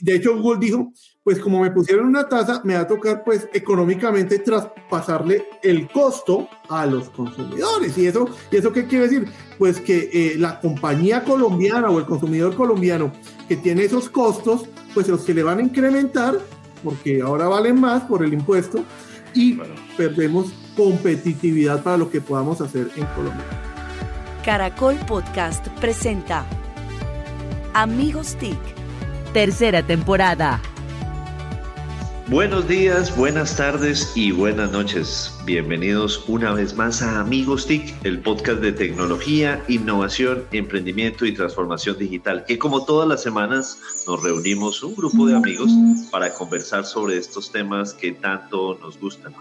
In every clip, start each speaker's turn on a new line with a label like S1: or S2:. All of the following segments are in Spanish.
S1: de hecho, Google dijo, pues como me pusieron una tasa, me va a tocar pues económicamente traspasarle el costo a los consumidores. ¿Y eso, ¿y eso qué quiere decir? Pues que eh, la compañía colombiana o el consumidor colombiano que tiene esos costos, pues los que le van a incrementar, porque ahora valen más por el impuesto, y perdemos competitividad para lo que podamos hacer en Colombia.
S2: Caracol Podcast presenta Amigos TIC, tercera temporada.
S3: Buenos días, buenas tardes y buenas noches. Bienvenidos una vez más a Amigos TIC, el podcast de tecnología, innovación, emprendimiento y transformación digital, que como todas las semanas nos reunimos un grupo de amigos para conversar sobre estos temas que tanto nos gustan.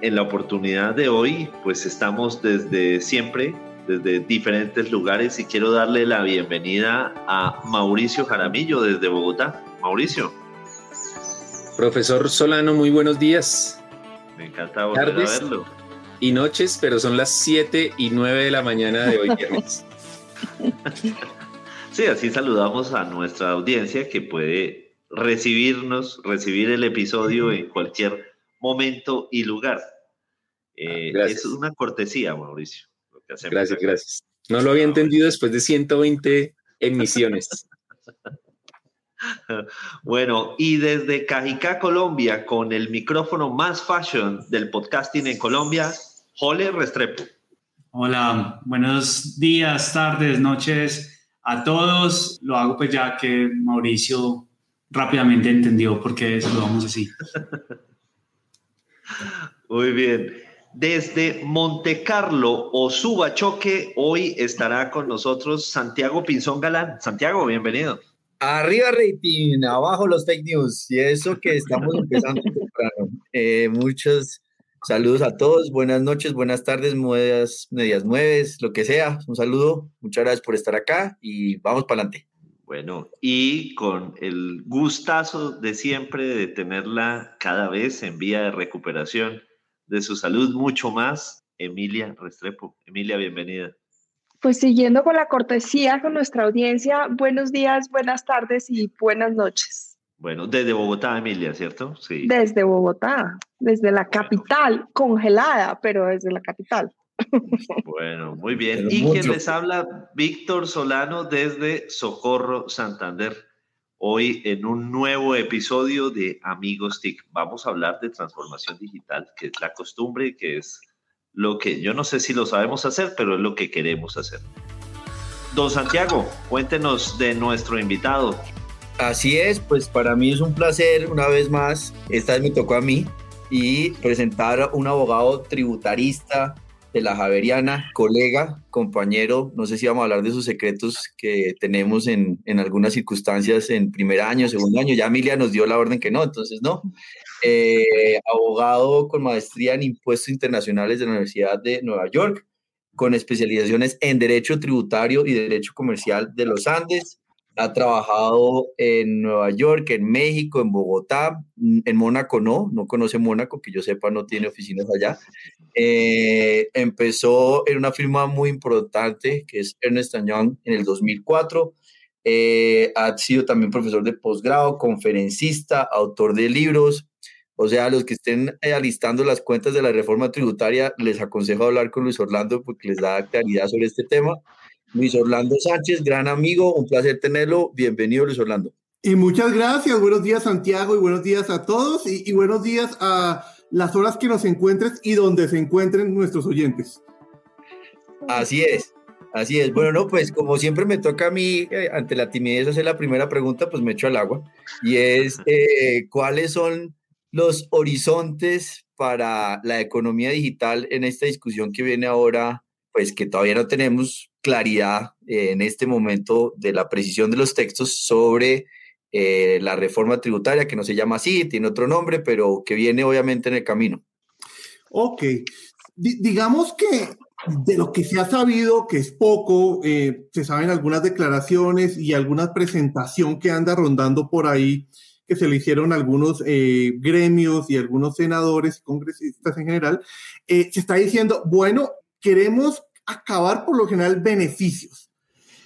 S3: En la oportunidad de hoy, pues estamos desde siempre, desde diferentes lugares y quiero darle la bienvenida a Mauricio Jaramillo desde Bogotá. Mauricio.
S4: Profesor Solano, muy buenos días.
S3: Me encanta volver a verlo.
S4: Y noches, pero son las 7 y 9 de la mañana de hoy viernes.
S3: sí, así saludamos a nuestra audiencia que puede recibirnos, recibir el episodio en cualquier momento y lugar. Eh, es una cortesía, Mauricio.
S4: Gracias, gracias. No lo había entendido después de 120 emisiones.
S3: Bueno, y desde Cajicá, Colombia, con el micrófono más fashion del podcasting en Colombia, Jole Restrepo.
S5: Hola, buenos días, tardes, noches a todos. Lo hago pues ya que Mauricio rápidamente entendió por qué saludamos así.
S3: Muy bien. Desde Monte Carlo o Subachoque, hoy estará con nosotros Santiago Pinzón Galán. Santiago, bienvenido.
S6: Arriba rating, abajo los fake news. Y eso que estamos empezando temprano. Eh, muchos saludos a todos. Buenas noches, buenas tardes, medias, medias nueves, lo que sea. Un saludo. Muchas gracias por estar acá y vamos para adelante.
S3: Bueno, y con el gustazo de siempre de tenerla cada vez en vía de recuperación de su salud, mucho más, Emilia Restrepo. Emilia, bienvenida.
S7: Pues siguiendo con la cortesía con nuestra audiencia, buenos días, buenas tardes y buenas noches.
S3: Bueno, desde Bogotá, Emilia, ¿cierto?
S7: Sí. Desde Bogotá, desde la capital, congelada, pero desde la capital.
S3: Bueno, muy bien. y quien les habla, Víctor Solano desde Socorro, Santander. Hoy en un nuevo episodio de Amigos TIC vamos a hablar de transformación digital, que es la costumbre, que es lo que yo no sé si lo sabemos hacer, pero es lo que queremos hacer. Don Santiago, cuéntenos de nuestro invitado.
S6: Así es, pues para mí es un placer una vez más, esta vez me tocó a mí, y presentar a un abogado tributarista de la Javeriana, colega, compañero, no sé si vamos a hablar de sus secretos que tenemos en, en algunas circunstancias en primer año, segundo año, ya Emilia nos dio la orden que no, entonces no, eh, abogado con maestría en impuestos internacionales de la Universidad de Nueva York, con especializaciones en Derecho Tributario y Derecho Comercial de los Andes. Ha trabajado en Nueva York, en México, en Bogotá, mm, en Mónaco no, no conoce Mónaco, que yo sepa no tiene oficinas allá. Eh, empezó en una firma muy importante que es Ernest Young en el 2004. Eh, ha sido también profesor de posgrado, conferencista, autor de libros, o sea, los que estén eh, alistando las cuentas de la reforma tributaria, les aconsejo hablar con Luis Orlando porque les da claridad sobre este tema. Luis Orlando Sánchez, gran amigo, un placer tenerlo. Bienvenido, Luis Orlando.
S1: Y muchas gracias. Buenos días, Santiago, y buenos días a todos. Y, buenos días a las horas que nos encuentres y donde se encuentren nuestros oyentes.
S6: Así es. Así es. Bueno, no, pues como siempre me toca a mí, eh, ante la timidez, hacer la primera pregunta, pues me echo al agua. Y es, eh, ¿cuáles son los horizontes para la economía digital en esta discusión que viene ahora, pues que todavía no tenemos claridad eh, en este momento de la precisión de los textos sobre eh, la reforma tributaria, que no se llama así, tiene otro nombre, pero que viene obviamente en el camino.
S1: Ok, digamos que de lo que se ha sabido, que es poco, eh, se saben algunas declaraciones y alguna presentación que anda rondando por ahí que se le hicieron algunos eh, gremios y algunos senadores y congresistas en general, eh, se está diciendo, bueno, queremos acabar por lo general beneficios.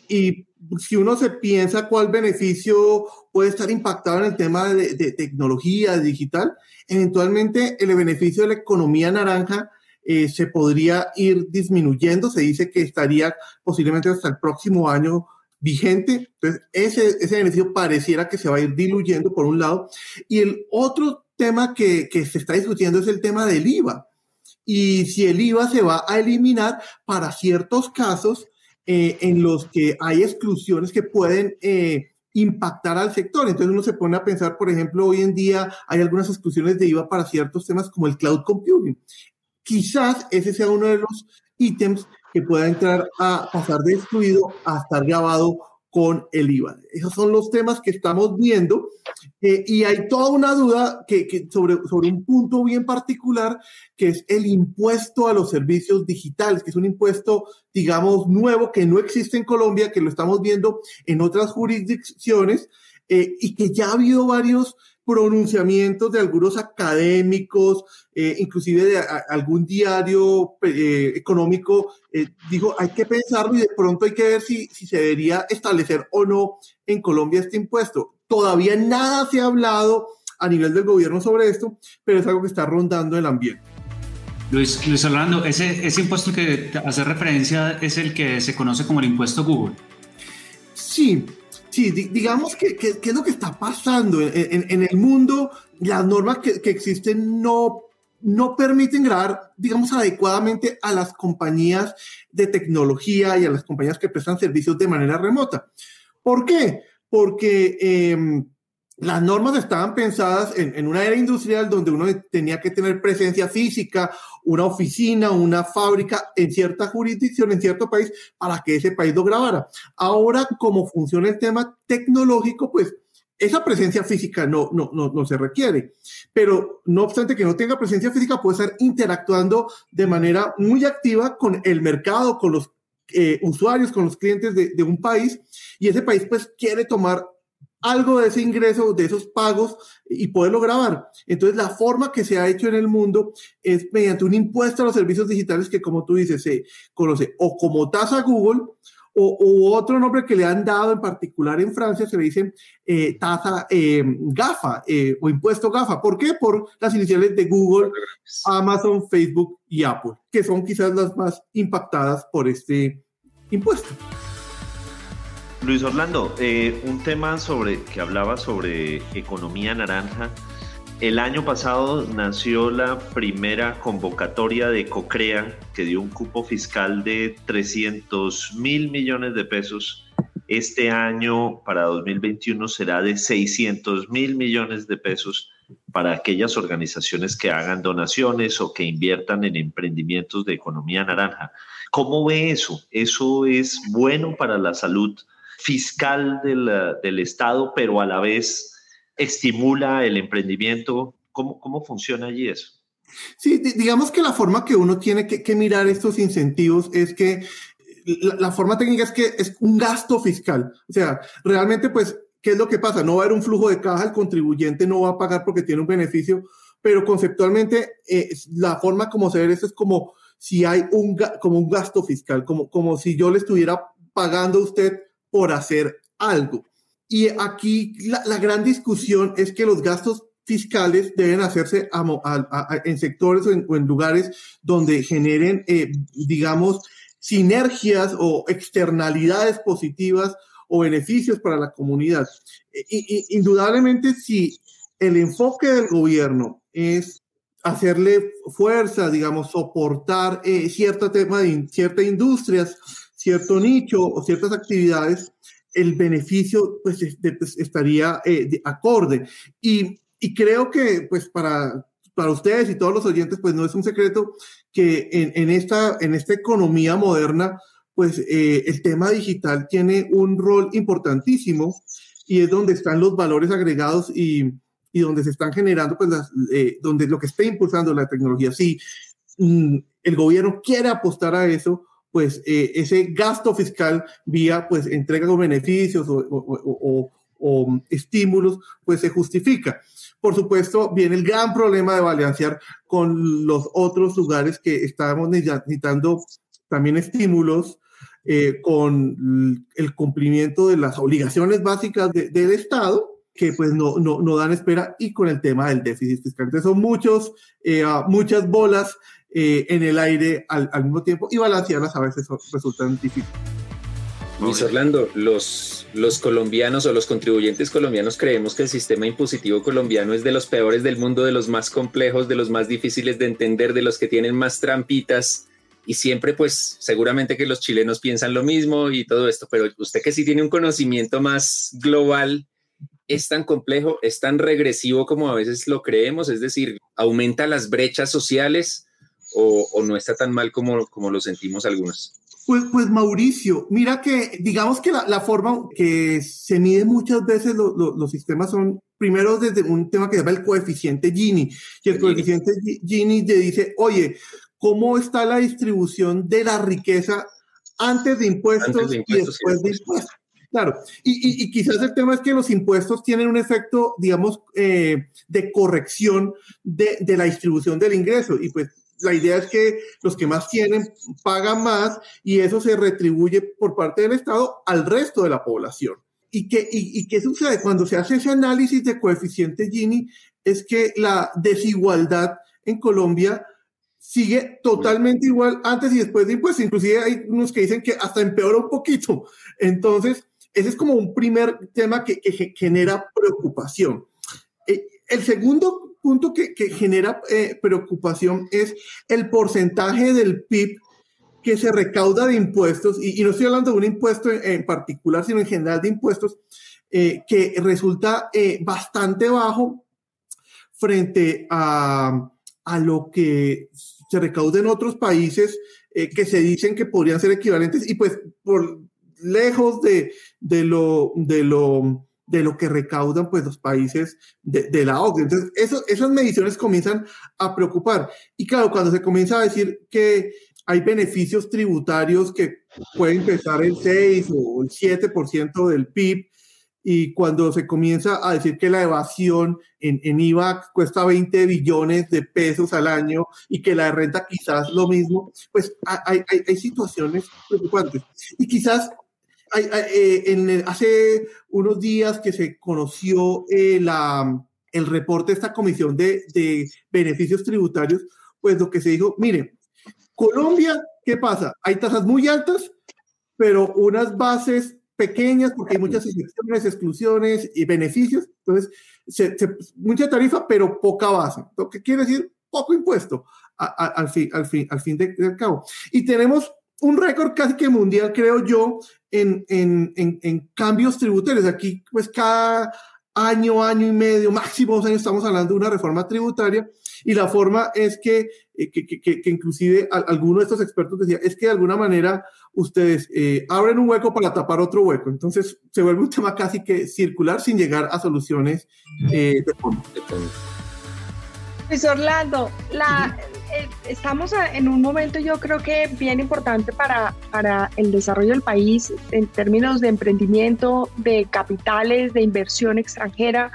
S1: Y si uno se piensa cuál beneficio puede estar impactado en el tema de, de tecnología digital, eventualmente el beneficio de la economía naranja eh, se podría ir disminuyendo. Se dice que estaría posiblemente hasta el próximo año vigente. Entonces, ese, ese beneficio pareciera que se va a ir diluyendo por un lado. Y el otro tema que, que se está discutiendo es el tema del IVA. Y si el IVA se va a eliminar para ciertos casos eh, en los que hay exclusiones que pueden eh, impactar al sector. Entonces uno se pone a pensar, por ejemplo, hoy en día hay algunas exclusiones de IVA para ciertos temas como el cloud computing quizás ese sea uno de los ítems que pueda entrar a pasar de excluido a estar grabado con el IVA. Esos son los temas que estamos viendo eh, y hay toda una duda que, sobre, sobre un punto bien particular que es el impuesto a los servicios digitales, que es un impuesto, digamos, nuevo que no existe en Colombia, que lo estamos viendo en otras jurisdicciones eh, y que ya ha habido varios pronunciamientos de algunos académicos, eh, inclusive de algún diario eh, económico, eh, dijo, hay que pensarlo y de pronto hay que ver si, si se debería establecer o no en Colombia este impuesto. Todavía nada se ha hablado a nivel del gobierno sobre esto, pero es algo que está rondando el ambiente.
S5: Luis, Luis Orlando, ese, ese impuesto que hace referencia es el que se conoce como el impuesto Google.
S1: Sí, Sí, digamos que, es lo que está pasando en, el mundo. Las normas que, existen no, no permiten grabar, digamos, adecuadamente a las compañías de tecnología y a las compañías que prestan servicios de manera remota. ¿Por qué? Porque eh, las normas estaban pensadas en, en, una era industrial donde uno tenía que tener presencia física, una oficina, una fábrica en cierta jurisdicción, en cierto país, para que ese país lo grabara. Ahora, como funciona el tema tecnológico, pues esa presencia física no, no, no, se requiere. Pero no obstante que no tenga presencia física, puede estar interactuando de manera muy activa con el mercado, con los eh, usuarios, con los clientes de un país, y ese país pues quiere tomar algo de ese ingreso, de esos pagos y poderlo grabar. Entonces, la forma que se ha hecho en el mundo es mediante un impuesto a los servicios digitales que, como tú dices, se conoce o como tasa Google o, otro nombre que le han dado en particular en Francia se le dice eh, tasa eh, GAFA eh, o impuesto GAFA. ¿Por qué? Por las iniciales de Google, Amazon, Facebook y Apple, que son quizás las más impactadas por este impuesto.
S3: Luis Orlando, eh, un tema sobre que hablaba sobre economía naranja. El año pasado nació la primera convocatoria de Cocrea que dio un cupo fiscal de 300 mil millones de pesos. Este año, para 2021, será de 600 mil millones de pesos para aquellas organizaciones que hagan donaciones o que inviertan en emprendimientos de economía naranja. ¿Cómo ve eso? ¿Eso es bueno para la salud? Fiscal del, del, Estado, pero a la vez estimula el emprendimiento. ¿Cómo, cómo funciona allí eso?
S1: Sí, digamos que la forma que uno tiene que, mirar estos incentivos es que la, la, forma técnica es que es un gasto fiscal. O sea, realmente, pues, ¿qué es lo que pasa? No va a haber un flujo de caja, el contribuyente no va a pagar porque tiene un beneficio, pero conceptualmente eh, la forma como se ve eso es como si hay un, como un gasto fiscal, como, como si yo le estuviera pagando a usted por hacer algo. Y aquí la, gran discusión es que los gastos fiscales deben hacerse en sectores o en, lugares donde generen, eh, digamos, sinergias o externalidades positivas o beneficios para la comunidad. Y, indudablemente, si el enfoque del gobierno es hacerle fuerza, digamos, soportar eh, cierto tema de ciertas industrias, cierto nicho o ciertas actividades, el beneficio pues, pues estaría eh, acorde. Y, y, creo que pues para, para ustedes y todos los oyentes pues no es un secreto que en, en esta, en esta economía moderna pues eh, el tema digital tiene un rol importantísimo y es donde están los valores agregados y, y donde se están generando, pues, las, eh, donde lo que está impulsando la tecnología. Si mm, el gobierno quiere apostar a eso, pues eh, ese gasto fiscal vía pues entrega de beneficios o, estímulos, pues se justifica. Por supuesto, viene el gran problema de balancear con los otros lugares que estamos necesitando también estímulos eh, con el cumplimiento de las obligaciones básicas del Estado que pues no, no, no dan espera y con el tema del déficit fiscal. Entonces son muchos, eh, ah, muchas bolas eh, en el aire al, al, mismo tiempo y balancearlas a veces resultan difíciles.
S4: Luis Orlando, los, los colombianos o los contribuyentes colombianos creemos que el sistema impositivo colombiano es de los peores del mundo, de los más complejos, de los más difíciles de entender, de los que tienen más trampitas y siempre pues seguramente que los chilenos piensan lo mismo y todo esto, pero usted que sí tiene un conocimiento más global, es tan complejo, es tan regresivo como a veces lo creemos, es decir, aumenta las brechas sociales o, o no está tan mal como, como lo sentimos algunos.
S1: Pues, pues Mauricio, mira que digamos que la, la forma que se mide muchas veces lo, lo, los sistemas son primero desde un tema que se llama el coeficiente Gini, y el coeficiente Gini te dice, oye, ¿cómo está la distribución de la riqueza antes de impuestos, antes de impuestos y después de impuestos? Claro, y, y, y, quizás el tema es que los impuestos tienen un efecto, digamos, eh, de corrección de, de la distribución del ingreso, y pues la idea es que los que más tienen pagan más y eso se retribuye por parte del Estado al resto de la población. ¿Y qué, y, y qué sucede? Cuando se hace ese análisis de coeficiente Gini, es que la desigualdad en Colombia sigue totalmente igual antes y después de impuestos. Inclusive hay unos que dicen que hasta empeora un poquito. Entonces, ese es como un primer tema que, genera preocupación. Eh, el segundo punto que, genera eh, preocupación es el porcentaje del PIB que se recauda de impuestos, y, no estoy hablando de un impuesto en, particular, sino en general de impuestos, eh, que resulta eh, bastante bajo frente a, a, lo que se recauda en otros países que se dicen que podrían ser equivalentes, y pues por lejos de, de lo, de lo de lo que recaudan pues los países de, de la OCDE. Entonces, eso, esas mediciones comienzan a preocupar. Y claro, cuando se comienza a decir que hay beneficios tributarios que pueden empezar el 6 o el 7% del PIB, y cuando se comienza a decir que la evasión en, en IVA cuesta 20 billones de pesos al año y que la renta quizás lo mismo, pues hay, hay, hay situaciones preocupantes. Y quizás hay, hay, eh, en hace unos días que se conoció eh, la, el reporte de esta comisión de, de, beneficios tributarios, pues lo que se dijo, mire, Colombia, ¿qué pasa? Hay tasas muy altas, pero unas bases pequeñas porque hay muchas excepciones, exclusiones y beneficios. Entonces, se, se, mucha tarifa, pero poca base. Lo que quiere decir poco impuesto a, a, al, fin, al, fin, al fin de, del cabo. Y tenemos un récord casi que mundial, creo yo, en, en, en, en, cambios tributarios. Aquí, pues cada año, año y medio, máximo dos años, estamos hablando de una reforma tributaria y la forma es que, eh, que, que, que inclusive alguno de estos expertos decía, es que de alguna manera ustedes eh, abren un hueco para tapar otro hueco. Entonces se vuelve un tema casi que circular sin llegar a soluciones eh, de fondo.
S7: Luis Orlando, la, estamos en un momento yo creo que bien importante para, para el desarrollo del país en términos de emprendimiento, de capitales, de inversión extranjera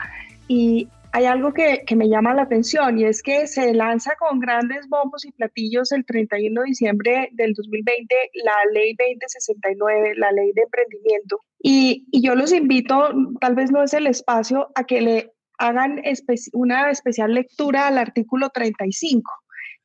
S7: y hay algo que, que, me llama la atención y es que se lanza con grandes bombos y platillos el 31 de diciembre del 2020 la ley 2069, la ley de emprendimiento. Y, y yo los invito, tal vez no es el espacio, a que le hagan espe una especial lectura al artículo 35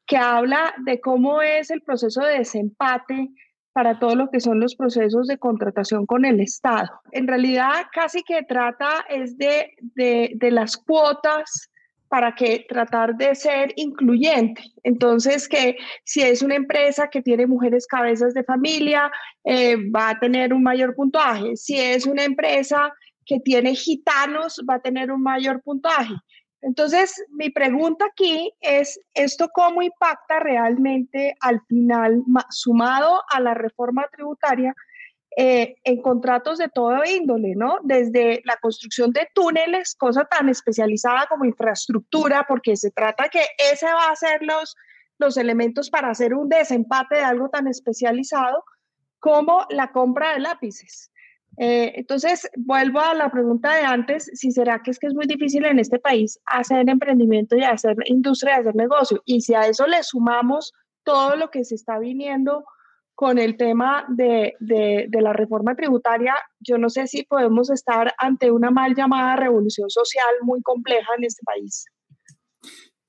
S7: que habla de cómo es el proceso de desempate para todo lo que son los procesos de contratación con el Estado. En realidad, casi que trata es de, de, las cuotas para que tratar de ser incluyente. Entonces, que si es una empresa que tiene mujeres cabezas de familia, eh, va a tener un mayor puntaje. Si es una empresa que tiene gitanos, va a tener un mayor puntaje. Entonces, mi pregunta aquí es, ¿esto cómo impacta realmente al final, sumado a la reforma tributaria, eh, en contratos de todo índole, ¿no? Desde la construcción de túneles, cosa tan especializada como infraestructura, porque se trata que ese va a ser los, los elementos para hacer un desempate de algo tan especializado como la compra de lápices. Eh, entonces, vuelvo a la pregunta de antes, si será que es que es muy difícil en este país hacer emprendimiento y hacer industria, hacer negocio. Y si a eso le sumamos todo lo que se está viniendo con el tema de, de, la reforma tributaria, yo no sé si podemos estar ante una mal llamada revolución social muy compleja en este país.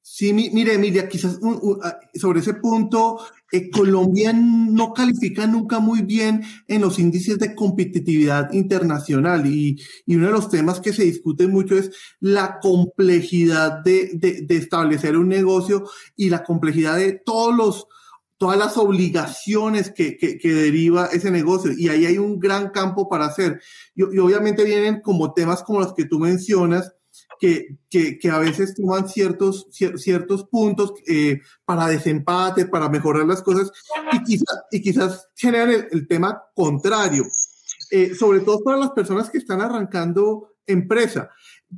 S1: Sí, mire, Emilia, quizás ah, sobre ese punto, eh, Colombia no califica nunca muy bien en los índices de competitividad internacional y, uno de los temas que se discute mucho es la complejidad de, establecer un negocio y la complejidad de todos los, todas las obligaciones que, deriva ese negocio. Y ahí hay un gran campo para hacer. Y obviamente vienen como temas como los que tú mencionas, que, que, que a veces toman ciertos, ciertos puntos eh, para desempate, para mejorar las cosas, y, quizás y quizás generan el, el tema contrario. Eh, sobre todo para las personas que están arrancando empresa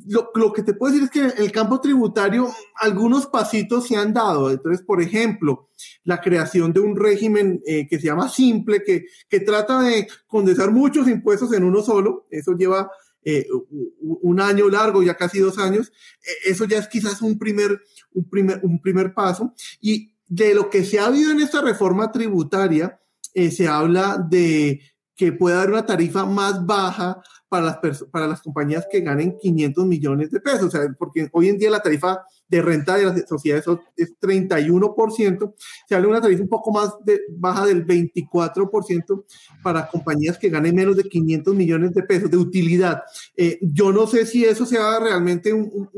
S1: lo, lo, que te puedo decir es que en el campo tributario algunos pasitos se han dado. Entonces, por ejemplo, la creación de un régimen eh, que se llama simple, que, que trata de condensar muchos impuestos en uno solo. Eso lleva eh, un año largo, ya casi dos años. E, eso ya es quizás un primer, un primer, un primer paso. Y de lo que se ha habido en esta reforma tributaria, eh, se habla de que pueda haber una tarifa más baja para las, para las compañías que ganen 500 millones de pesos, o sea, porque hoy en día la tarifa de renta de las sociedades es 31%, se habla de una tarifa un poco más de, baja del 24% para compañías que ganen menos de 500 millones de pesos de utilidad. Eh, yo no sé si eso sea realmente un,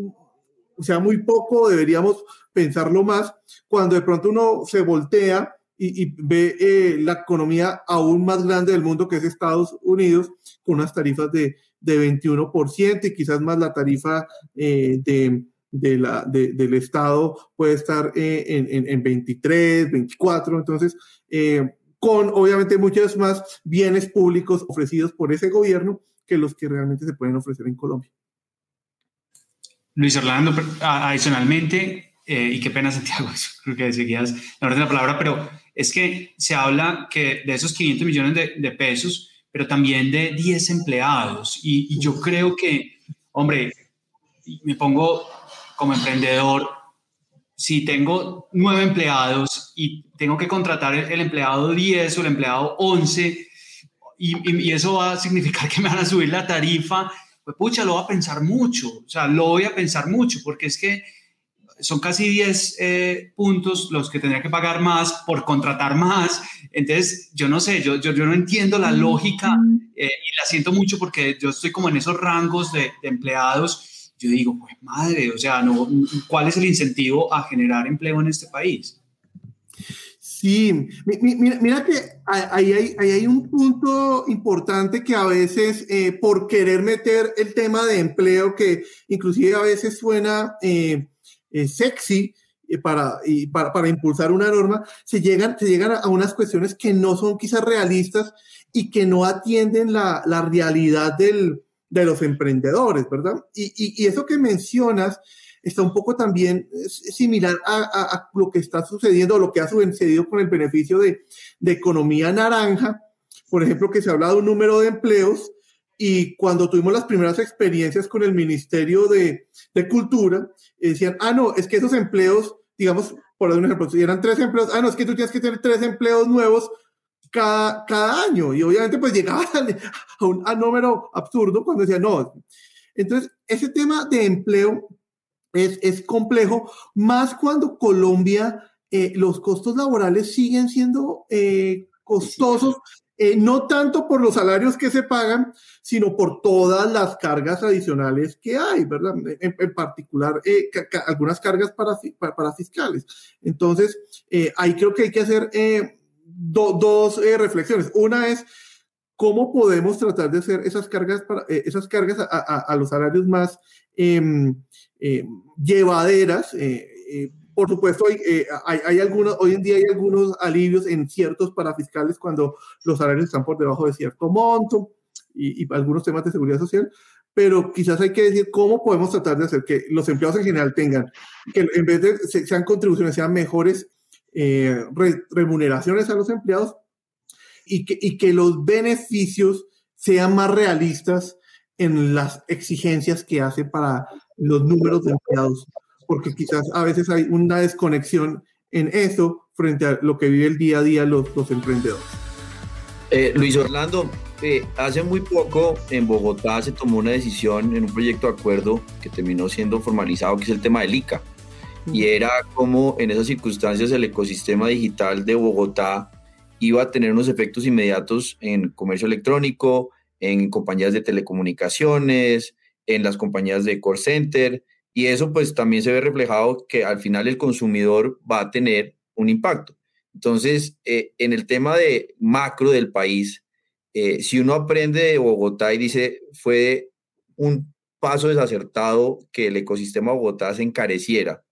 S1: o sea muy poco, deberíamos pensarlo más, cuando de pronto uno se voltea y, ve eh, la economía aún más grande del mundo que es Estados Unidos, con unas tarifas de, de 21% y quizás más la tarifa eh, de, de la, del Estado puede estar eh, en, en, en, 23, 24, entonces, con obviamente muchos más bienes públicos ofrecidos por ese gobierno que los que realmente se pueden ofrecer en Colombia.
S5: Luis Orlando, adicionalmente, y qué pena Santiago, creo que seguías la orden de la palabra, pero es que se habla que de esos 500 millones de, pesos, pero también de 10 empleados. Y, yo creo que, hombre, me pongo como emprendedor, si tengo nueve empleados y tengo que contratar el, empleado 10 o el empleado 11, y, y, eso va a significar que me van a subir la tarifa, pues pucha, lo voy a pensar mucho, o sea, lo voy a pensar mucho, porque es que son casi 10 eh, puntos los que tendría que pagar más por contratar más. Entonces, yo no sé, yo, yo, yo no entiendo la lógica eh, y la siento mucho porque yo estoy como en esos rangos de, empleados. Yo digo, pues madre, o sea, no, ¿cuál es el incentivo a generar empleo en este país?
S1: Sí, mira, mira que ahí hay, hay, un punto importante que a veces eh, por querer meter el tema de empleo, que inclusive a veces suena eh, sexy eh, para, para, para, impulsar una norma, se llegan, se llegan a unas cuestiones que no son quizás realistas y que no atienden la, la realidad del, de los emprendedores, ¿verdad? Y, y, eso que mencionas está un poco también similar a, lo que está sucediendo, lo que ha sucedido con el beneficio de, de economía naranja, por ejemplo, que se habla de un número de empleos y cuando tuvimos las primeras experiencias con el Ministerio de, de Cultura, decían, ah, no, es que esos empleos, digamos, por un ejemplo, si eran tres empleos, ah, no, es que tú tienes que tener tres empleos nuevos cada, cada año. Y obviamente pues llegaba a un número absurdo cuando decían, no. Entonces, ese tema de empleo es, es complejo, más cuando Colombia, eh, los costos laborales siguen siendo eh, costosos eh, no tanto por los salarios que se pagan, sino por todas las cargas adicionales que hay, ¿verdad? En, particular, eh, algunas cargas para, para, fiscales. Entonces, eh, ahí creo que hay que hacer dos reflexiones. Una es cómo podemos tratar de hacer esas cargas, para, esas cargas a, los salarios más em, llevaderas por supuesto, eh, hay, algunos, hoy en día hay algunos alivios en ciertos parafiscales cuando los salarios están por debajo de cierto monto y, y, algunos temas de seguridad social, pero quizás hay que decir cómo podemos tratar de hacer que los empleados en general tengan, que en vez de sean contribuciones, sean mejores eh, remuneraciones a los empleados y que, y que los beneficios sean más realistas en las exigencias que hace para los números de empleados porque quizás a veces hay una desconexión en eso frente a lo que vive el día a día los, los emprendedores.
S6: Eh, Luis Orlando, eh, hace muy poco en Bogotá se tomó una decisión en un proyecto de acuerdo que terminó siendo formalizado, que es el tema del ICA. Y era como en esas circunstancias el ecosistema digital de Bogotá iba a tener unos efectos inmediatos en comercio electrónico, en compañías de telecomunicaciones, en las compañías de core center. Y eso pues también se ve reflejado que al final el consumidor va a tener un impacto. Entonces, eh, en el tema de macro del país, eh, si uno aprende de Bogotá y dice, fue un paso desacertado que el ecosistema de Bogotá se encareciera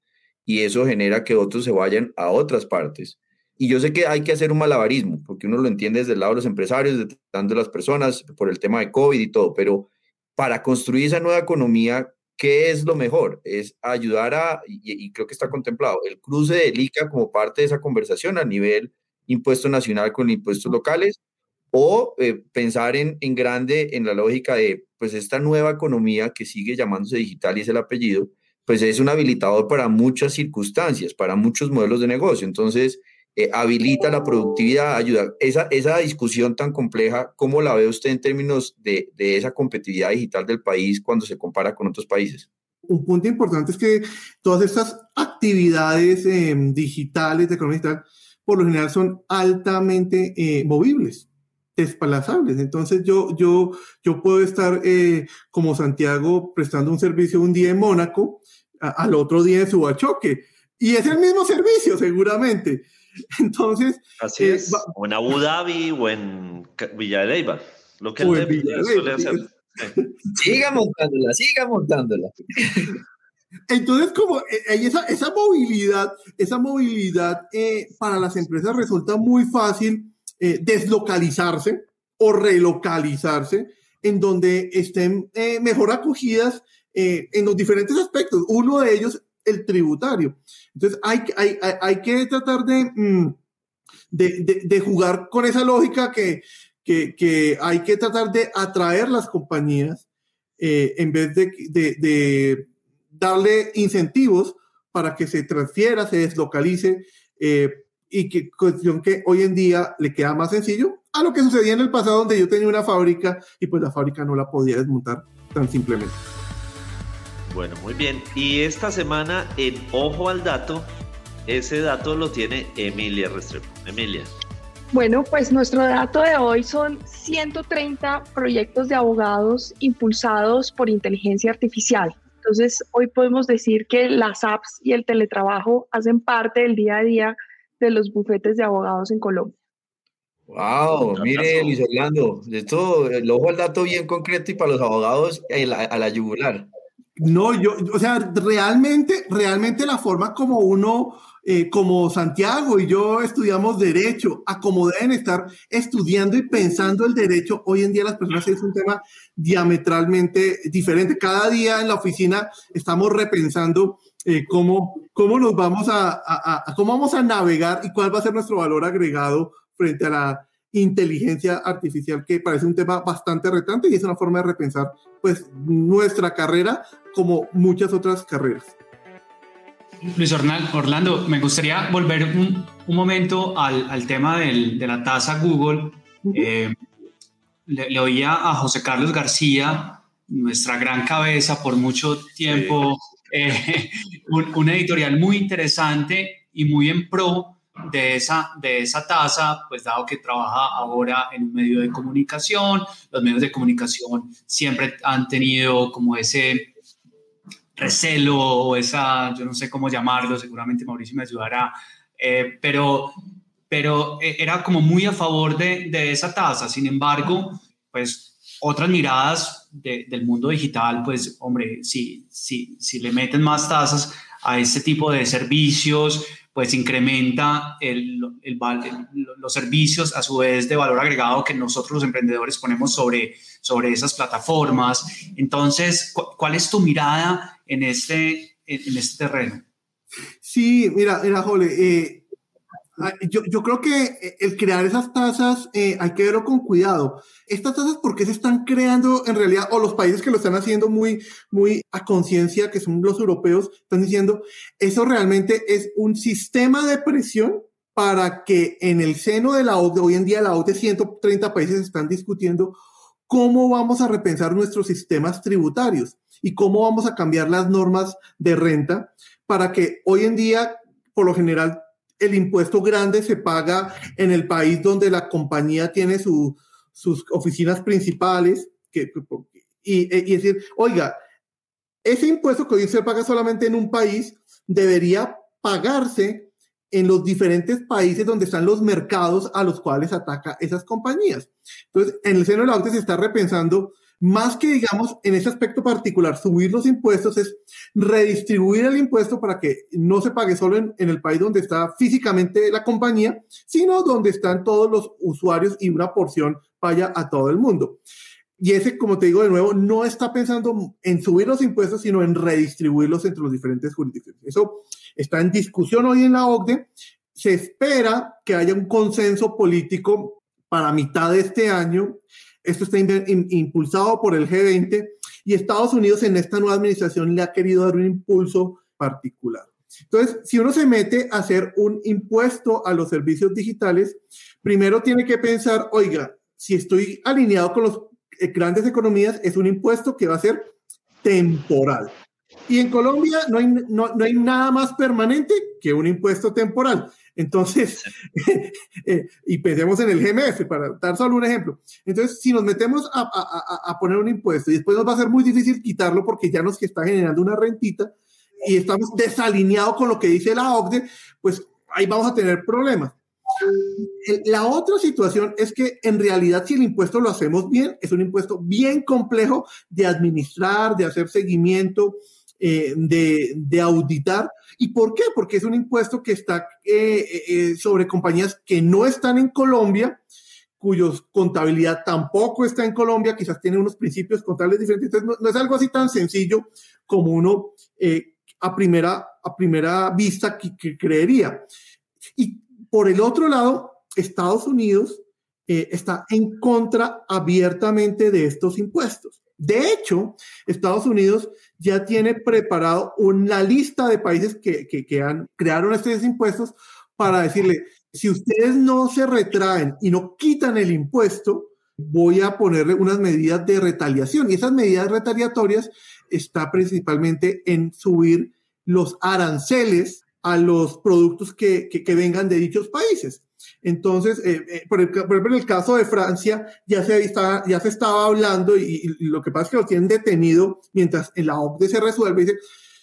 S6: y eso genera que otros se vayan a otras partes. Y yo sé que hay que hacer un malabarismo, porque uno lo entiende desde el lado de los empresarios, desde de las personas, por el tema de COVID y todo, pero para construir esa nueva economía, ¿qué es lo mejor? Es ayudar a, y, creo que está contemplado, el cruce del ICA como parte de esa conversación a nivel impuesto nacional con impuestos locales, o eh, pensar en, en grande en la lógica de, pues, esta nueva economía que sigue llamándose digital y es el apellido, pues es un habilitador para muchas circunstancias, para muchos modelos de negocio. Entonces, eh, habilita la productividad, ayuda. Esa, esa discusión tan compleja, ¿cómo la ve usted en términos de, de esa competitividad digital del país cuando se compara con otros países?
S1: Un punto importante es que todas estas actividades em, digitales de economía digital, por lo general, son altamente eh, movibles, desplazables. Entonces, yo, yo, yo puedo estar eh, como Santiago prestando un servicio un día en Mónaco, al otro día en Subachoque. Y es el mismo servicio, seguramente. Entonces.
S3: Así eh, es. o en Abu Dhabi o en Villa de Leyva. Lo que
S6: el de suele hacer. Siga montándola, siga montándola.
S1: Entonces, como eh, esa, esa movilidad, esa movilidad eh, para las empresas resulta muy fácil deslocalizarse o relocalizarse en donde estén mejor acogidas en los diferentes aspectos. Uno de ellos el tributario. Entonces hay, hay, hay que tratar mm, de, de, jugar con esa lógica que, que, hay que tratar de atraer las compañías eh, en vez de, de, darle incentivos para que se transfiera, se deslocalice eh, y que cuestión que hoy en día le queda más sencillo a lo que sucedía en el pasado donde yo tenía una fábrica y pues la fábrica no la podía desmontar tan simplemente.
S3: Bueno, muy bien. Y esta semana en Ojo al Dato, ese dato lo tiene Emilia Restrepo. Emilia.
S7: Bueno, pues nuestro dato de hoy son 130 proyectos de abogados impulsados por inteligencia artificial. Entonces, hoy podemos decir que las apps y el teletrabajo hacen parte del día a día de los bufetes de abogados en Colombia.
S6: Wow, mire Luis Orlando, esto, el ojo al dato bien concreto y para los abogados a la yugular.
S1: No, yo, o sea, realmente, realmente la forma como uno, eh, como Santiago y yo estudiamos derecho, a como deben estar estudiando y pensando el derecho, hoy en día las personas es un tema diametralmente diferente. Cada día en la oficina estamos repensando eh, cómo, cómo nos vamos a, a, cómo vamos a navegar y cuál va a ser nuestro valor agregado frente a la inteligencia artificial, que parece un tema bastante retante y es una forma de repensar pues nuestra carrera como muchas otras carreras.
S5: Luis Orlando, me gustaría volver un, un momento al, al tema del, de la tasa Google. Eh, le, oía a José Carlos García, nuestra gran cabeza por mucho tiempo, eh, un, un, editorial muy interesante y muy en pro de esa, de esa tasa, pues dado que trabaja ahora en un medio de comunicación, los medios de comunicación siempre han tenido como ese recelo o esa, yo no sé cómo llamarlo, seguramente Mauricio me ayudará, eh, pero, pero eh, era como muy a favor de, de esa tasa. Sin embargo, pues otras miradas del mundo digital, pues hombre, si, si, si le meten más tasas a este tipo de servicios, pues incrementa los servicios a su vez de valor agregado que nosotros los emprendedores ponemos sobre, sobre esas plataformas. Entonces, ¿cuál es tu mirada en este, en este terreno?
S1: Sí, mira, mira, Jole, eh, yo, yo, creo que eh, el crear esas tasas eh, hay que verlo con cuidado. Estas tasas, ¿por qué se están creando en realidad? O los países que lo están haciendo muy, muy a conciencia, que son los europeos, están diciendo, eso realmente es un sistema de presión para que en el seno de la OCDE, hoy en día la OCDE 130 países están discutiendo cómo vamos a repensar nuestros sistemas tributarios y cómo vamos a cambiar las normas de renta para que hoy en día, por lo general, el impuesto grande se paga en el país donde la compañía tiene sus oficinas principales. Que, y, y, decir, oiga, ese impuesto que hoy se paga solamente en un país debería pagarse en los diferentes países donde están los mercados a los cuales ataca esas compañías. Entonces, en el seno de la OCDE se está repensando más que, digamos, en ese aspecto particular, subir los impuestos es redistribuir el impuesto para que no se pague solo en, el país donde está físicamente la compañía, sino donde están todos los usuarios y una porción vaya a todo el mundo. Y ese, como te digo de nuevo, no está pensando en subir los impuestos, sino en redistribuirlos entre los diferentes jurisdicciones. Eso está en discusión hoy en la OCDE. Se espera que haya un consenso político para mitad de este año esto está impulsado por el G20 y Estados Unidos en esta nueva administración le ha querido dar un impulso particular. Entonces, si uno se mete a hacer un impuesto a los servicios digitales, primero tiene que pensar, oiga, si estoy alineado con las eh, grandes economías, es un impuesto que va a ser temporal. Y en Colombia no hay, no, no hay nada más permanente que un impuesto temporal. Entonces, eh, y pensemos en el GMF, para dar solo un ejemplo. Entonces, si nos metemos a, a, a, poner un impuesto y después nos va a ser muy difícil quitarlo porque ya nos está generando una rentita y estamos desalineados con lo que dice la OCDE, pues ahí vamos a tener problemas. La otra situación es que en realidad si el impuesto lo hacemos bien, es un impuesto bien complejo de administrar, de hacer seguimiento, eh, de, auditar. ¿Y por qué? Porque es un impuesto que está eh, eh, sobre compañías que no están en Colombia, cuyos contabilidad tampoco está en Colombia, quizás tiene unos principios contables diferentes. Entonces, no, es algo así tan sencillo como uno a, primera, a primera vista que, creería. Y por el otro lado, Estados Unidos está en contra abiertamente de estos impuestos. De hecho, Estados Unidos ya tiene preparado una lista de países que, que, han, crearon estos impuestos para decirle, si ustedes no se retraen y no quitan el impuesto, voy a ponerle unas medidas de retaliación. Y esas medidas retaliatorias está principalmente en subir los aranceles a los productos que, que, que vengan de dichos países. Entonces, eh, eh, por, ejemplo, en el caso de Francia, ya se, está, ya se estaba hablando y, lo que pasa es que lo tienen detenido mientras en la OCDE se resuelve. Dice,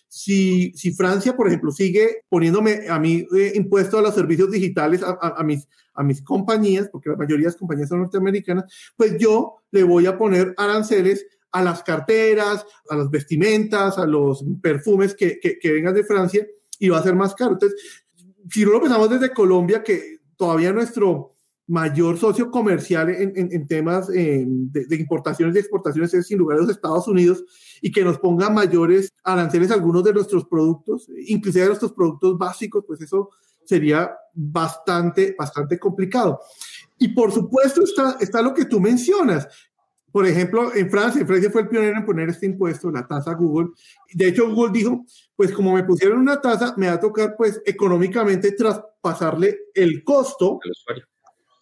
S1: si, si Francia, por ejemplo, sigue poniéndome a mí eh, impuesto a los servicios digitales, a, a, mis, a mis compañías, porque la mayoría de las compañías son norteamericanas, pues yo le voy a poner aranceles a las carteras, a las vestimentas, a los perfumes que, que, que vengan de Francia y va a ser más caro. Entonces, si no lo pensamos desde Colombia, que todavía nuestro mayor socio comercial en, temas eh, de, importaciones y exportaciones es sin lugar a los Estados Unidos y que nos ponga mayores aranceles a algunos de nuestros productos, inclusive de nuestros productos básicos, pues eso sería bastante, bastante complicado. Y por supuesto está, está lo que tú mencionas. Por ejemplo, en Francia, en Francia fue el pionero en poner este impuesto, la tasa Google. De hecho, Google dijo, pues como me pusieron una tasa, me va a tocar pues económicamente traspasarle el costo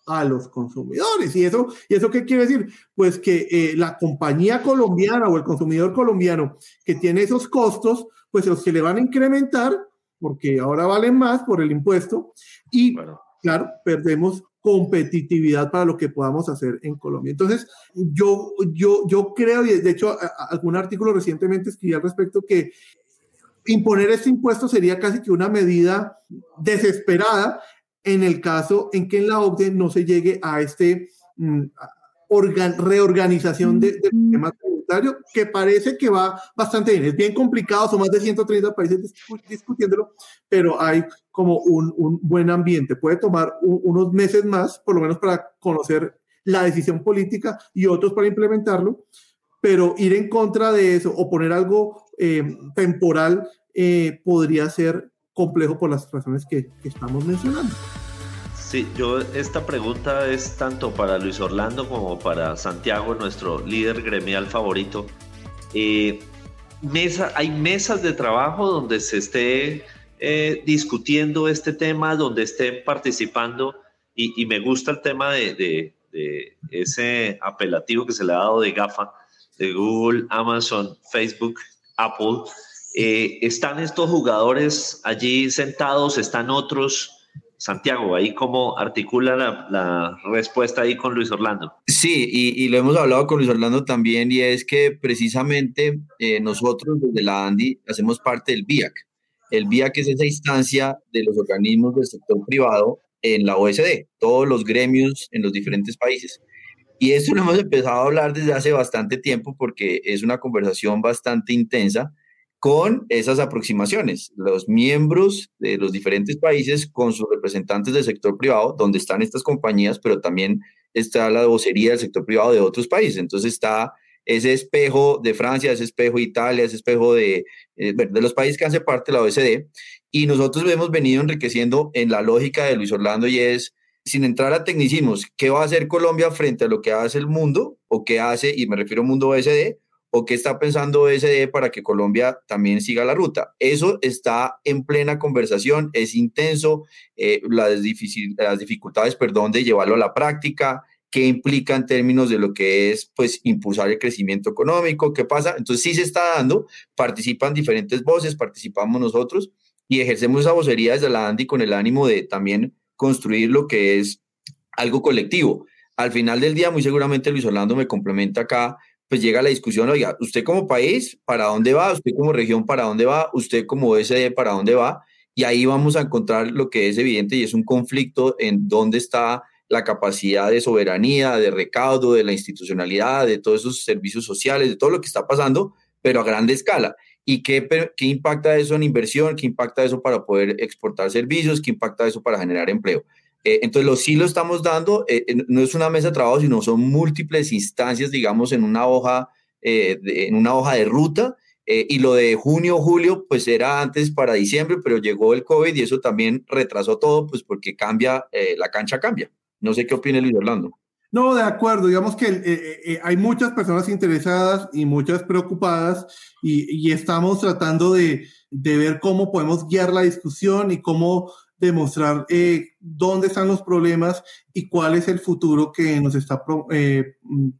S1: a los consumidores. ¿Y eso, ¿Y eso qué quiere decir? Pues que eh, la compañía colombiana o el consumidor colombiano que tiene esos costos, pues los que le van a incrementar, porque ahora valen más por el impuesto, y claro, perdemos competitividad para lo que podamos hacer en Colombia. Entonces, yo, yo, yo creo, y de hecho, algún artículo recientemente escribí al respecto que imponer este impuesto sería casi que una medida desesperada en el caso en que en la OCDE no se llegue a este mm, reorganización del sistema que parece que va bastante bien. Es bien complicado, son más de 130 países discutiéndolo, pero hay como un, un buen ambiente. Puede tomar unos meses más, por lo menos para conocer la decisión política y otros para implementarlo, pero ir en contra de eso o poner algo eh, temporal eh, podría ser complejo por las razones que, que estamos mencionando.
S3: Sí, yo esta pregunta es tanto para Luis Orlando como para Santiago, nuestro líder gremial favorito. Eh, hay mesas de trabajo donde se esté eh, discutiendo este tema, donde estén participando y, me gusta el tema de, ese apelativo que se le ha dado de GAFA, de Google, Amazon, Facebook, Apple. Eh, ¿Están estos jugadores allí sentados? ¿Están otros? Santiago, ahí cómo articula la, respuesta ahí con Luis Orlando.
S6: Sí, y, lo hemos hablado con Luis Orlando también, y es que precisamente eh, nosotros desde la ANDI hacemos parte del BIAC. El BIAC es esa instancia de los organismos del sector privado en la OSD, todos los gremios en los diferentes países. Y esto lo hemos empezado a hablar desde hace bastante tiempo porque es una conversación bastante intensa con esas aproximaciones, los miembros de los diferentes países con sus representantes del sector privado, donde están estas compañías, pero también está la vocería del sector privado de otros países. Entonces está ese espejo de Francia, ese espejo de Italia, ese espejo de, eh, de los países que hacen parte de la OECD. Y nosotros hemos venido enriqueciendo en la lógica de Luis Orlando y es, sin entrar a tecnicismos, ¿qué va a hacer Colombia frente a lo que hace el mundo o qué hace, y me refiero al mundo OECD, o qué está pensando SD para que Colombia también siga la ruta. Eso está en plena conversación, es intenso, eh, las, las dificultades, perdón, de llevarlo a la práctica, qué implica en términos de lo que es, pues, impulsar el crecimiento económico, qué pasa. Entonces, sí se está dando, participan diferentes voces, participamos nosotros y ejercemos esa vocería desde la ANDI con el ánimo de también construir lo que es algo colectivo. Al final del día, muy seguramente Luis Orlando me complementa acá, pues llega la discusión, oiga, usted como país, ¿para dónde va? Usted como región, ¿para dónde va? Usted como SD, ¿para dónde va? Y ahí vamos a encontrar lo que es evidente y es un conflicto en dónde está la capacidad de soberanía, de recaudo, de la institucionalidad, de todos esos servicios sociales, de todo lo que está pasando, pero a grande escala. ¿Y qué, qué impacta eso en inversión? ¿Qué impacta eso para poder exportar servicios? ¿Qué impacta eso para generar empleo? Eh, entonces, lo sí lo estamos dando, eh, no es una mesa de trabajo, sino son múltiples instancias, digamos, en una hoja, eh, de, en una hoja de ruta. y lo de junio, julio, pues era antes para diciembre, pero llegó el COVID y eso también retrasó todo, pues porque cambia, la cancha cambia. No sé qué opina Luis Orlando.
S1: No, de acuerdo. Digamos que hay muchas personas interesadas y muchas preocupadas y, y estamos tratando de, de, ver cómo podemos guiar la discusión y cómo demostrar eh, dónde están los problemas y cuál es el futuro que nos está eh, mm,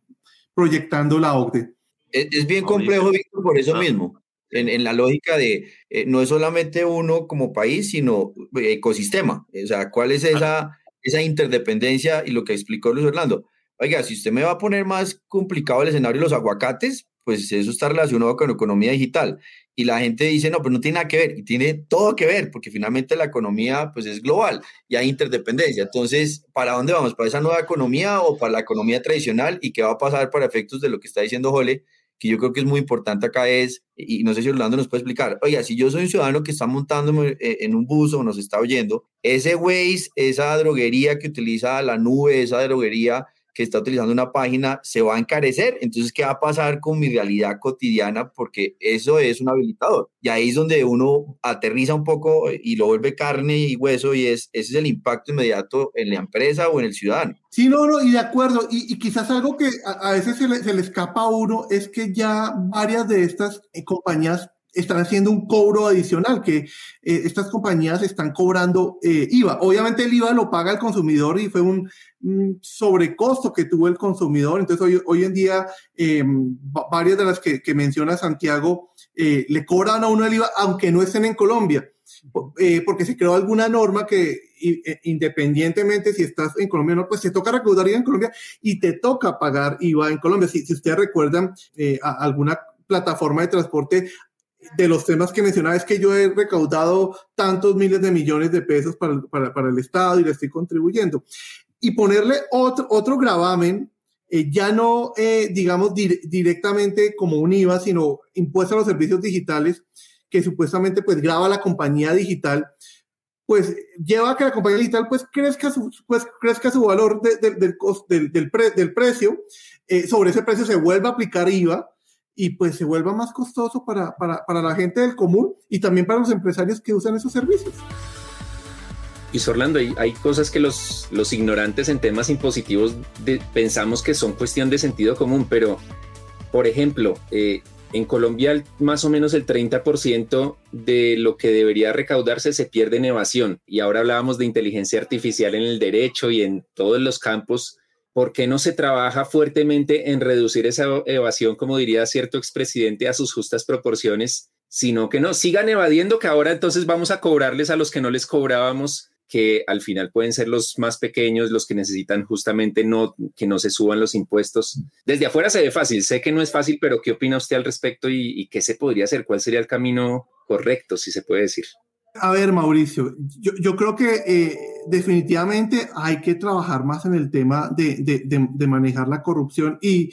S1: proyectando la OCDE.
S6: Es, bien complejo, Víctor, por eso mismo. En, la lógica de eh, no es solamente uno como país, sino ecosistema. O sea, ¿cuál es esa, esa interdependencia y lo que explicó Luis Orlando? Oiga, si usted me va a poner más complicado el escenario de los aguacates, pues eso está relacionado con economía digital y la gente dice, no, pues no tiene nada que ver, y tiene todo que ver, porque finalmente la economía pues es global y hay interdependencia. Entonces, ¿para dónde vamos? ¿Para esa nueva economía o para la economía tradicional? ¿Y qué va a pasar para efectos de lo que está diciendo Jole? Que yo creo que es muy importante acá es, y no sé si Orlando nos puede explicar, oiga, si yo soy un ciudadano que está montando eh, en un bus o nos está oyendo, ese Waze, esa droguería que utiliza la nube, esa droguería que está utilizando una página se va a encarecer. Entonces, ¿qué va a pasar con mi realidad cotidiana? Porque eso es un habilitador. Y ahí es donde uno aterriza un poco y lo vuelve carne y hueso y es, ese es el impacto inmediato en la empresa o en el ciudadano.
S1: Sí, no, no, y de acuerdo. Y, quizás algo que a, veces se le, se le, escapa a uno es que ya varias de estas eh, compañías están haciendo un cobro adicional, que eh, estas compañías están cobrando eh, IVA. Obviamente el IVA lo paga el consumidor y fue un, sobrecosto que tuvo el consumidor. Entonces hoy, hoy en día em, varias de las que, menciona Santiago eh, le cobran a uno el IVA aunque no estén en Colombia, porque se creó alguna norma que independientemente si estás en Colombia o no, pues te toca recaudar IVA en Colombia y te toca pagar IVA en Colombia. Si, si ustedes recuerdan alguna plataforma de transporte de los temas que mencionaba es que yo he recaudado tantos miles de millones de pesos para, para, para el Estado y le estoy contribuyendo. Y ponerle otro, otro gravamen, eh, ya no, eh, digamos, directamente como un IVA, sino impuesto a los servicios digitales, que supuestamente pues graba la compañía digital, pues lleva a que la compañía digital pues crezca su, pues, crezca su valor del, del, del, del, precio, eh, sobre ese precio se vuelve a aplicar IVA, y pues se vuelva más costoso para, para, para, la gente del común y también para los empresarios que usan esos servicios.
S4: Y Orlando, hay, hay, cosas que los, los ignorantes en temas impositivos pensamos que son cuestión de sentido común, pero, por ejemplo, eh, en Colombia más o menos el 30% de lo que debería recaudarse se pierde en evasión. Y ahora hablábamos de inteligencia artificial en el derecho y en todos los campos. ¿Por qué no se trabaja fuertemente en reducir esa evasión, como diría cierto expresidente, a sus justas proporciones, sino que no sigan evadiendo, que ahora entonces vamos a cobrarles a los que no les cobrábamos que al final pueden ser los más pequeños, los que necesitan justamente no, que no se suban los impuestos. Desde afuera se ve fácil, sé que no es fácil, pero ¿qué opina usted al respecto y, qué se podría hacer? ¿Cuál sería el camino correcto, si se puede decir?
S1: A ver, Mauricio, yo, creo que eh, definitivamente hay que trabajar más en el tema de, de manejar la corrupción y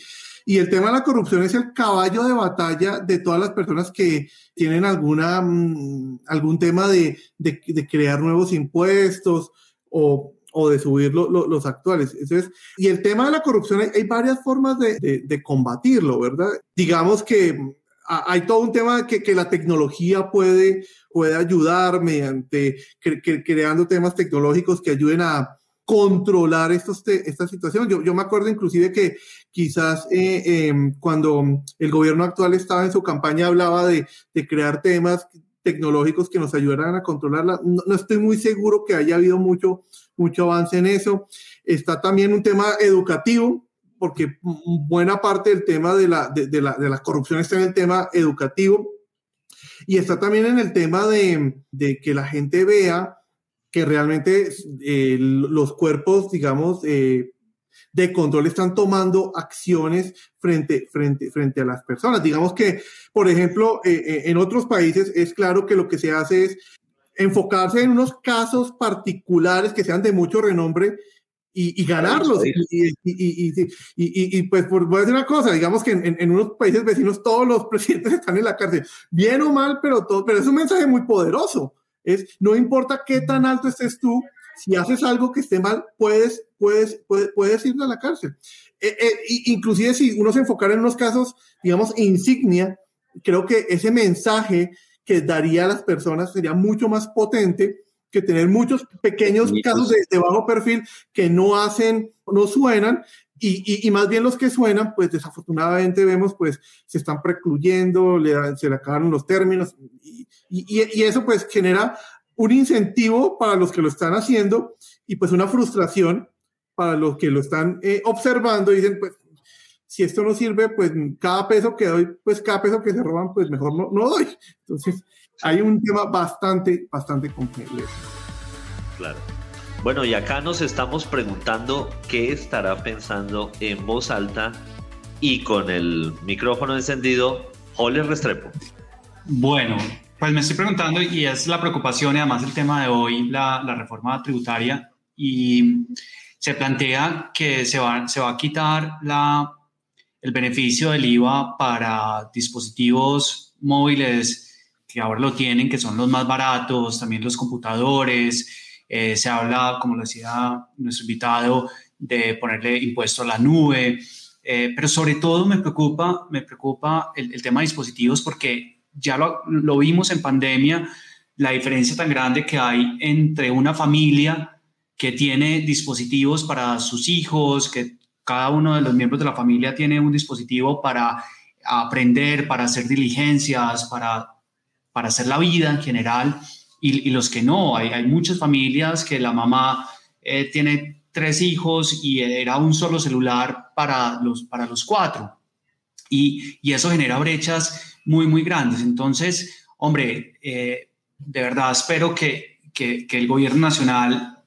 S1: y el tema de la corrupción es el caballo de batalla de todas las personas que tienen alguna, mm, algún tema de, de, crear nuevos impuestos o, o de subir los actuales. Entonces, y el tema de la corrupción, hay, varias formas de, de, combatirlo, ¿verdad? Digamos que hay todo un tema que, que la tecnología puede, puede ayudar mediante creando temas tecnológicos que ayuden a, controlar estos esta situación. Yo, yo, me acuerdo inclusive que quizás eh, em, cuando el gobierno actual estaba en su campaña hablaba de, de crear temas tecnológicos que nos ayudaran a controlarla. No, estoy muy seguro que haya habido mucho, mucho avance en eso. Está también un tema educativo, porque buena parte del tema de la, de, de la, de la corrupción está en el tema educativo. Y está también en el tema de, de que la gente vea que realmente eh, los cuerpos, digamos, eh, de control están tomando acciones frente, frente, frente a las personas. Digamos que, por ejemplo, eh, en otros países es claro que lo que se hace es enfocarse en unos casos particulares que sean de mucho renombre y, ganarlos. Y, y, pues voy a decir una cosa, digamos que en, en, unos países vecinos todos los presidentes están en la cárcel, bien o mal, pero, todo, pero es un mensaje muy poderoso. Es, no importa qué tan alto estés tú, si haces algo que esté mal, puedes, puedes, puedes, puedes ir a la cárcel. Eh, eh, inclusive si uno se enfocara en unos casos, digamos, insignia, creo que ese mensaje que daría a las personas sería mucho más potente que tener muchos pequeños casos de, bajo perfil que no hacen, no suenan, y, y, más bien los que suenan, pues desafortunadamente vemos, pues se están precluyendo, le, se le acabaron los términos, y, y, eso pues genera un incentivo para los que lo están haciendo y pues una frustración para los que lo están eh, observando y dicen, pues si esto no sirve, pues cada peso que doy, pues cada peso que se roban, pues mejor no, no doy. Entonces, hay un tema bastante, bastante complejo.
S3: Claro. Bueno, y acá nos estamos preguntando qué estará pensando en voz alta y con el micrófono encendido, Jorge Restrepo.
S5: Bueno, pues me estoy preguntando, y es la preocupación y además el tema de hoy, la, la reforma tributaria, y se plantea que se va, se va a quitar la, el beneficio del IVA para dispositivos móviles que ahora lo tienen, que son los más baratos, también los computadores. Eh, se habla, como lo decía nuestro invitado, de ponerle impuesto a la nube. Eh, pero sobre todo me preocupa, me preocupa el, el tema de dispositivos porque ya lo, vimos en pandemia, la diferencia tan grande que hay entre una familia que tiene dispositivos para sus hijos, que cada uno de los miembros de la familia tiene un dispositivo para aprender, para hacer diligencias, para, para hacer la vida en general, y, los que no. Hay, hay, muchas familias que la mamá eh, tiene tres hijos y era un solo celular para los, para los cuatro. Y, y eso genera brechas muy, muy grandes. Entonces, hombre, eh, de verdad espero que, que, el gobierno nacional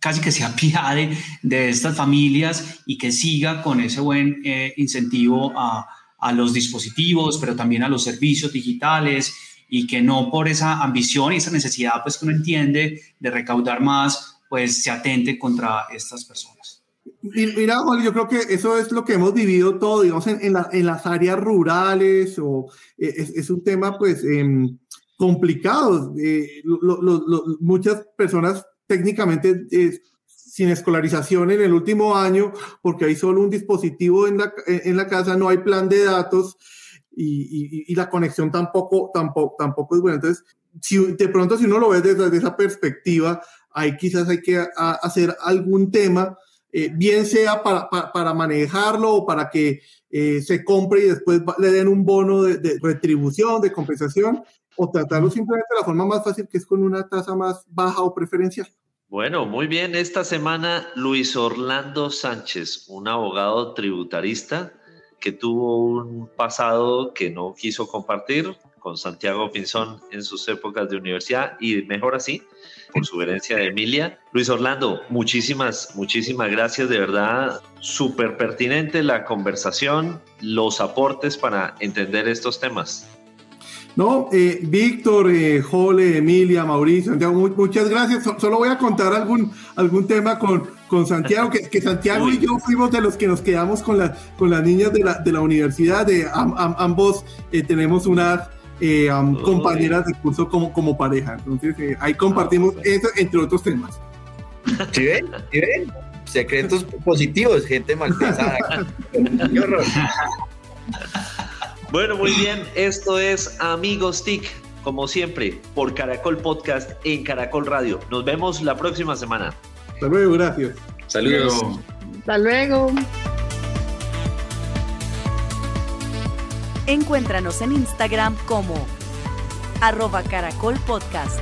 S5: casi que se apiade de estas familias y que siga con ese buen eh, incentivo a, a, los dispositivos, pero también a los servicios digitales y que no por esa ambición y esa necesidad pues que uno entiende de recaudar más, pues se atente contra estas personas.
S1: Mira, Juan, yo creo que eso es lo que hemos vivido todo, digamos, en, en, las áreas rurales, o e, es, un tema, pues, em, complicado. Eh, muchas personas técnicamente eh, sin escolarización en el último año, porque hay solo un dispositivo en la, en la casa, no hay plan de datos y, y, la conexión tampoco, tampoco, tampoco es buena. Entonces, si, de pronto si uno lo ve desde, esa perspectiva, ahí quizás hay que hacer algún tema, eh, bien sea para, para, manejarlo o para que eh, se compre y después le den un bono de, de, retribución, de compensación, o tratarlo simplemente de la forma más fácil, que es con una tasa más baja o preferencial.
S3: Bueno, muy bien. Esta semana Luis Orlando Sánchez, un abogado tributarista que tuvo un pasado que no quiso compartir con Santiago Pinzón en sus épocas de universidad y mejor así, por su herencia de Emilia. Luis Orlando, muchísimas, muchísimas gracias. De verdad, súper pertinente la conversación, los aportes para entender estos temas.
S1: No, eh, Víctor, eh, Jole, Emilia, Mauricio, Santiago, muchas gracias. solo voy a contar algún, algún tema con, con Santiago, que, Santiago y yo fuimos de los que nos quedamos con, la, con las niñas de la, de la universidad. De, ambos eh, tenemos unas compañeras de curso como, como pareja. Entonces, ahí compartimos ah, eso, entre otros temas.
S6: ¿Sí ven? ¿Sí ven? Secretos positivos, gente mal pensada. Qué horror.
S3: Bueno, muy bien. Esto es Amigos TIC, como siempre, por Caracol Podcast en Caracol Radio. Nos vemos la próxima semana.
S1: Hasta luego, gracias.
S4: Saludos.
S7: Hasta luego.
S2: Encuéntranos en Instagram como arroba Caracol Podcast.